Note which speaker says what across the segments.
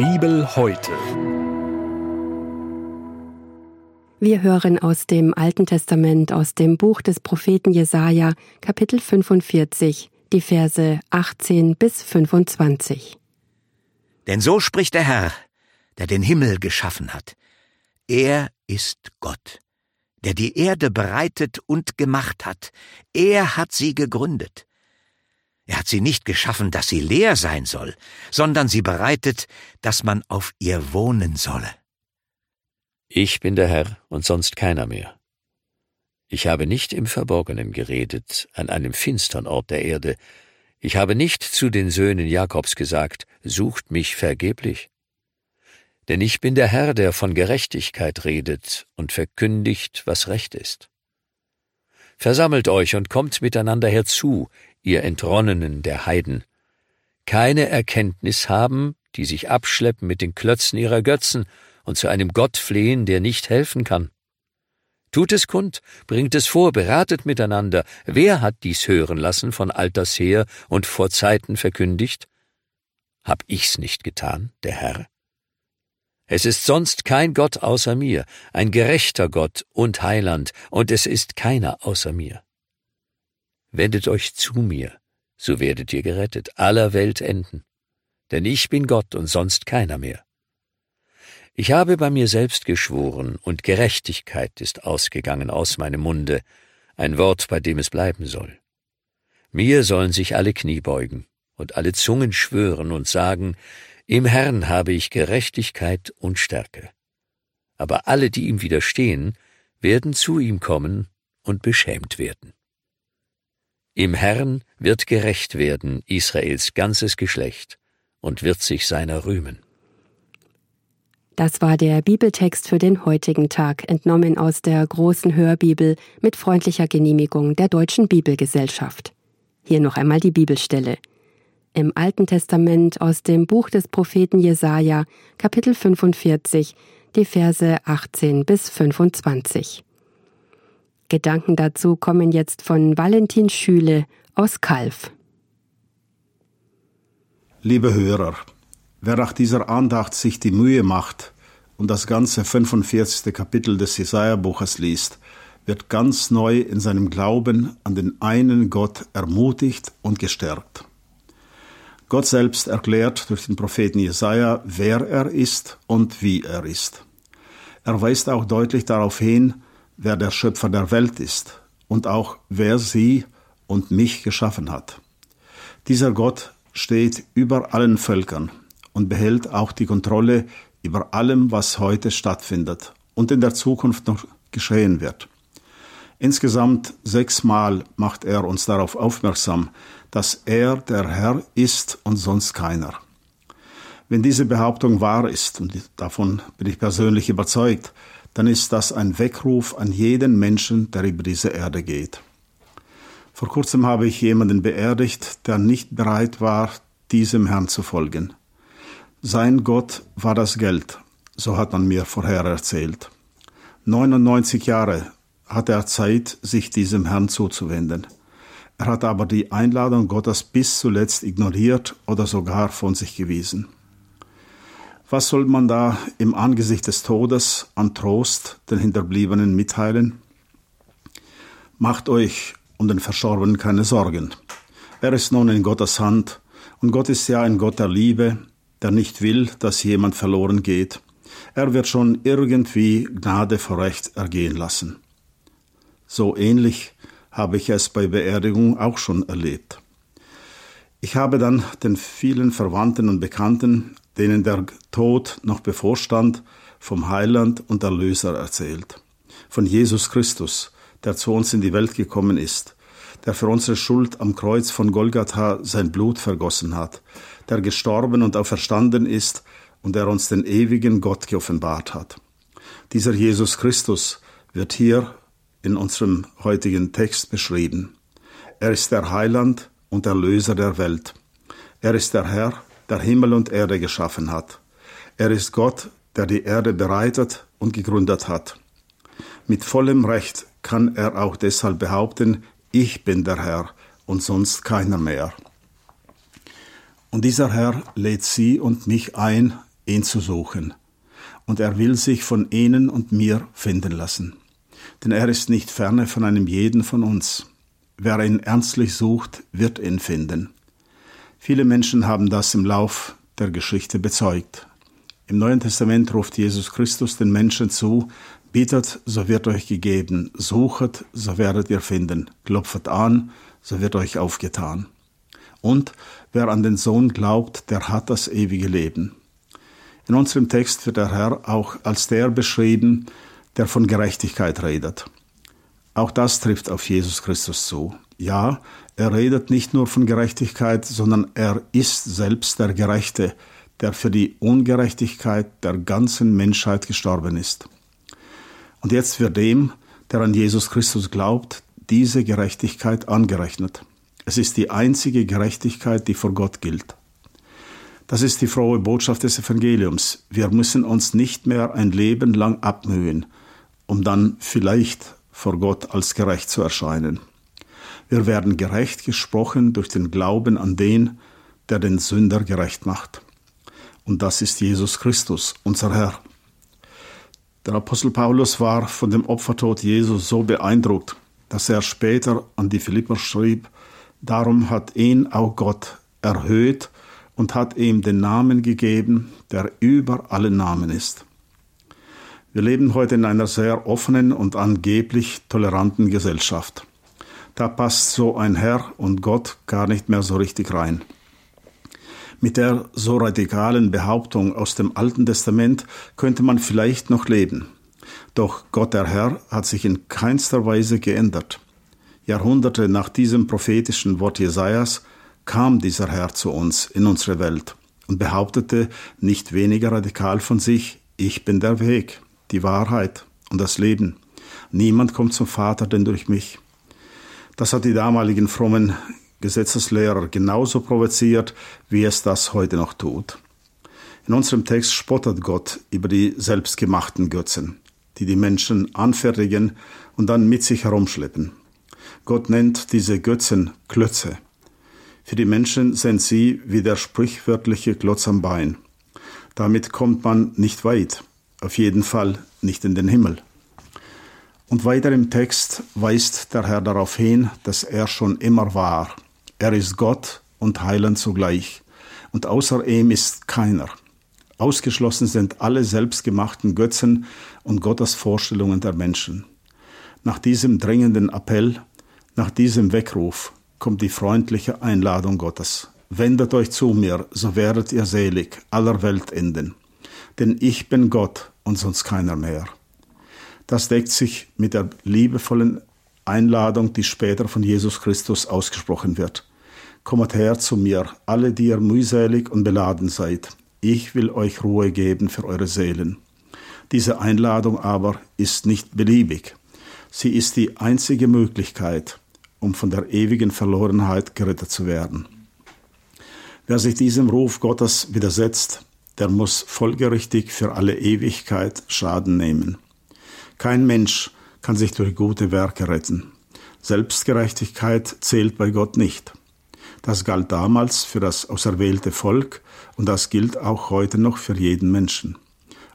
Speaker 1: Bibel heute.
Speaker 2: Wir hören aus dem Alten Testament, aus dem Buch des Propheten Jesaja, Kapitel 45, die Verse 18 bis 25.
Speaker 3: Denn so spricht der Herr, der den Himmel geschaffen hat. Er ist Gott, der die Erde bereitet und gemacht hat. Er hat sie gegründet. Er hat sie nicht geschaffen, dass sie leer sein soll, sondern sie bereitet, dass man auf ihr wohnen solle.
Speaker 4: Ich bin der Herr und sonst keiner mehr. Ich habe nicht im Verborgenen geredet, an einem finstern Ort der Erde. Ich habe nicht zu den Söhnen Jakobs gesagt, sucht mich vergeblich. Denn ich bin der Herr, der von Gerechtigkeit redet und verkündigt, was recht ist. Versammelt euch und kommt miteinander herzu, ihr Entronnenen der Heiden. Keine Erkenntnis haben, die sich abschleppen mit den Klötzen ihrer Götzen und zu einem Gott flehen, der nicht helfen kann. Tut es kund, bringt es vor, beratet miteinander. Wer hat dies hören lassen von alters her und vor Zeiten verkündigt? Hab ich's nicht getan, der Herr? Es ist sonst kein Gott außer mir, ein gerechter Gott und Heiland, und es ist keiner außer mir. Wendet euch zu mir, so werdet ihr gerettet, aller Welt enden. Denn ich bin Gott und sonst keiner mehr. Ich habe bei mir selbst geschworen, und Gerechtigkeit ist ausgegangen aus meinem Munde, ein Wort, bei dem es bleiben soll. Mir sollen sich alle Knie beugen und alle Zungen schwören und sagen, im Herrn habe ich Gerechtigkeit und Stärke. Aber alle, die ihm widerstehen, werden zu ihm kommen und beschämt werden. Im Herrn wird gerecht werden Israels ganzes Geschlecht und wird sich seiner rühmen.
Speaker 2: Das war der Bibeltext für den heutigen Tag, entnommen aus der großen Hörbibel mit freundlicher Genehmigung der Deutschen Bibelgesellschaft. Hier noch einmal die Bibelstelle. Im Alten Testament aus dem Buch des Propheten Jesaja, Kapitel 45, die Verse 18 bis 25. Gedanken dazu kommen jetzt von Valentin Schüle aus Kalf.
Speaker 5: Liebe Hörer, Wer nach dieser Andacht sich die Mühe macht und das ganze 45. Kapitel des Jesaja-Buches liest, wird ganz neu in seinem Glauben an den einen Gott ermutigt und gestärkt. Gott selbst erklärt durch den Propheten Jesaja, wer er ist und wie er ist. Er weist auch deutlich darauf hin, wer der Schöpfer der Welt ist und auch wer sie und mich geschaffen hat. Dieser Gott steht über allen Völkern und behält auch die Kontrolle über allem, was heute stattfindet und in der Zukunft noch geschehen wird. Insgesamt sechsmal macht er uns darauf aufmerksam, dass er der Herr ist und sonst keiner. Wenn diese Behauptung wahr ist, und davon bin ich persönlich überzeugt, dann ist das ein Weckruf an jeden Menschen, der über diese Erde geht. Vor kurzem habe ich jemanden beerdigt, der nicht bereit war, diesem Herrn zu folgen. Sein Gott war das Geld, so hat man mir vorher erzählt. 99 Jahre hatte er Zeit, sich diesem Herrn zuzuwenden. Er hat aber die Einladung Gottes bis zuletzt ignoriert oder sogar von sich gewiesen. Was soll man da im Angesicht des Todes an Trost den Hinterbliebenen mitteilen? Macht euch um den Verstorbenen keine Sorgen. Er ist nun in Gottes Hand und Gott ist ja ein Gott der Liebe, der nicht will, dass jemand verloren geht. Er wird schon irgendwie Gnade vor Recht ergehen lassen. So ähnlich habe ich es bei Beerdigung auch schon erlebt. Ich habe dann den vielen Verwandten und Bekannten, denen der Tod noch bevorstand, vom Heiland und Erlöser erzählt. Von Jesus Christus, der zu uns in die Welt gekommen ist, der für unsere Schuld am Kreuz von Golgatha sein Blut vergossen hat, der gestorben und auferstanden ist und der uns den ewigen Gott geoffenbart hat. Dieser Jesus Christus wird hier in unserem heutigen Text beschrieben. Er ist der Heiland und Erlöser der Welt. Er ist der Herr, der Himmel und Erde geschaffen hat. Er ist Gott, der die Erde bereitet und gegründet hat. Mit vollem Recht kann er auch deshalb behaupten, ich bin der Herr und sonst keiner mehr. Und dieser Herr lädt Sie und mich ein, ihn zu suchen. Und er will sich von ihnen und mir finden lassen. Denn er ist nicht ferne von einem jeden von uns. Wer ihn ernstlich sucht, wird ihn finden. Viele Menschen haben das im Lauf der Geschichte bezeugt. Im Neuen Testament ruft Jesus Christus den Menschen zu, Bittet, so wird euch gegeben, suchet, so werdet ihr finden, klopfet an, so wird euch aufgetan. Und wer an den Sohn glaubt, der hat das ewige Leben. In unserem Text wird der Herr auch als der beschrieben, der von Gerechtigkeit redet. Auch das trifft auf Jesus Christus zu. Ja, er redet nicht nur von Gerechtigkeit, sondern er ist selbst der Gerechte, der für die Ungerechtigkeit der ganzen Menschheit gestorben ist. Und jetzt wird dem, der an Jesus Christus glaubt, diese Gerechtigkeit angerechnet. Es ist die einzige Gerechtigkeit, die vor Gott gilt. Das ist die frohe Botschaft des Evangeliums. Wir müssen uns nicht mehr ein Leben lang abmühen, um dann vielleicht vor Gott als gerecht zu erscheinen. Wir werden gerecht gesprochen durch den Glauben an den, der den Sünder gerecht macht. Und das ist Jesus Christus, unser Herr. Der Apostel Paulus war von dem Opfertod Jesus so beeindruckt, dass er später an die Philipper schrieb, darum hat ihn auch Gott erhöht und hat ihm den Namen gegeben, der über alle Namen ist. Wir leben heute in einer sehr offenen und angeblich toleranten Gesellschaft. Da passt so ein Herr und Gott gar nicht mehr so richtig rein. Mit der so radikalen Behauptung aus dem Alten Testament könnte man vielleicht noch leben. Doch Gott der Herr hat sich in keinster Weise geändert. Jahrhunderte nach diesem prophetischen Wort Jesajas kam dieser Herr zu uns in unsere Welt und behauptete nicht weniger radikal von sich, ich bin der Weg, die Wahrheit und das Leben. Niemand kommt zum Vater denn durch mich. Das hat die damaligen frommen Gesetzeslehrer genauso provoziert, wie es das heute noch tut. In unserem Text spottet Gott über die selbstgemachten Götzen, die die Menschen anfertigen und dann mit sich herumschleppen. Gott nennt diese Götzen Klötze. Für die Menschen sind sie wie der sprichwörtliche Klotz am Bein. Damit kommt man nicht weit, auf jeden Fall nicht in den Himmel. Und weiter im Text weist der Herr darauf hin, dass er schon immer war er ist Gott und Heiland zugleich, und außer ihm ist keiner. Ausgeschlossen sind alle selbstgemachten Götzen und Gottes Vorstellungen der Menschen. Nach diesem dringenden Appell, nach diesem Weckruf kommt die freundliche Einladung Gottes. Wendet euch zu mir, so werdet ihr selig aller Weltenden. Denn ich bin Gott und sonst keiner mehr. Das deckt sich mit der liebevollen Einladung, die später von Jesus Christus ausgesprochen wird. Kommet her zu mir, alle, die ihr mühselig und beladen seid. Ich will euch Ruhe geben für eure Seelen. Diese Einladung aber ist nicht beliebig. Sie ist die einzige Möglichkeit, um von der ewigen Verlorenheit gerettet zu werden. Wer sich diesem Ruf Gottes widersetzt, der muss folgerichtig für alle Ewigkeit Schaden nehmen. Kein Mensch kann sich durch gute Werke retten. Selbstgerechtigkeit zählt bei Gott nicht. Das galt damals für das auserwählte Volk und das gilt auch heute noch für jeden Menschen.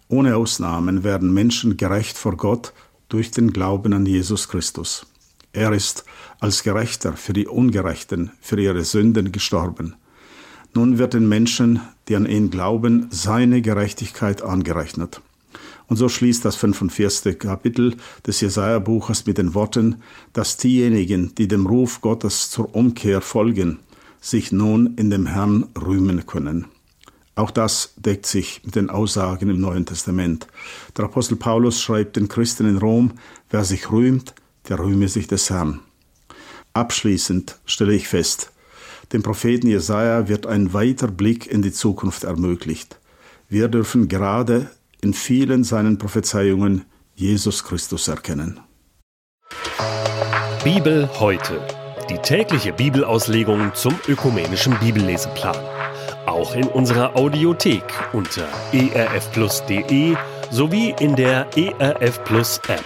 Speaker 5: Ohne Ausnahmen werden Menschen gerecht vor Gott durch den Glauben an Jesus Christus. Er ist als Gerechter für die Ungerechten, für ihre Sünden gestorben. Nun wird den Menschen, die an ihn glauben, seine Gerechtigkeit angerechnet. Und so schließt das 45. Kapitel des Jesaja-Buches mit den Worten, dass diejenigen, die dem Ruf Gottes zur Umkehr folgen, sich nun in dem Herrn rühmen können. Auch das deckt sich mit den Aussagen im Neuen Testament. Der Apostel Paulus schreibt den Christen in Rom, wer sich rühmt, der rühme sich des Herrn. Abschließend stelle ich fest, dem Propheten Jesaja wird ein weiter Blick in die Zukunft ermöglicht. Wir dürfen gerade in vielen seinen Prophezeiungen Jesus Christus erkennen.
Speaker 1: Bibel heute die tägliche Bibelauslegung zum ökumenischen Bibelleseplan. Auch in unserer Audiothek unter erfplus.de sowie in der ERF Plus App.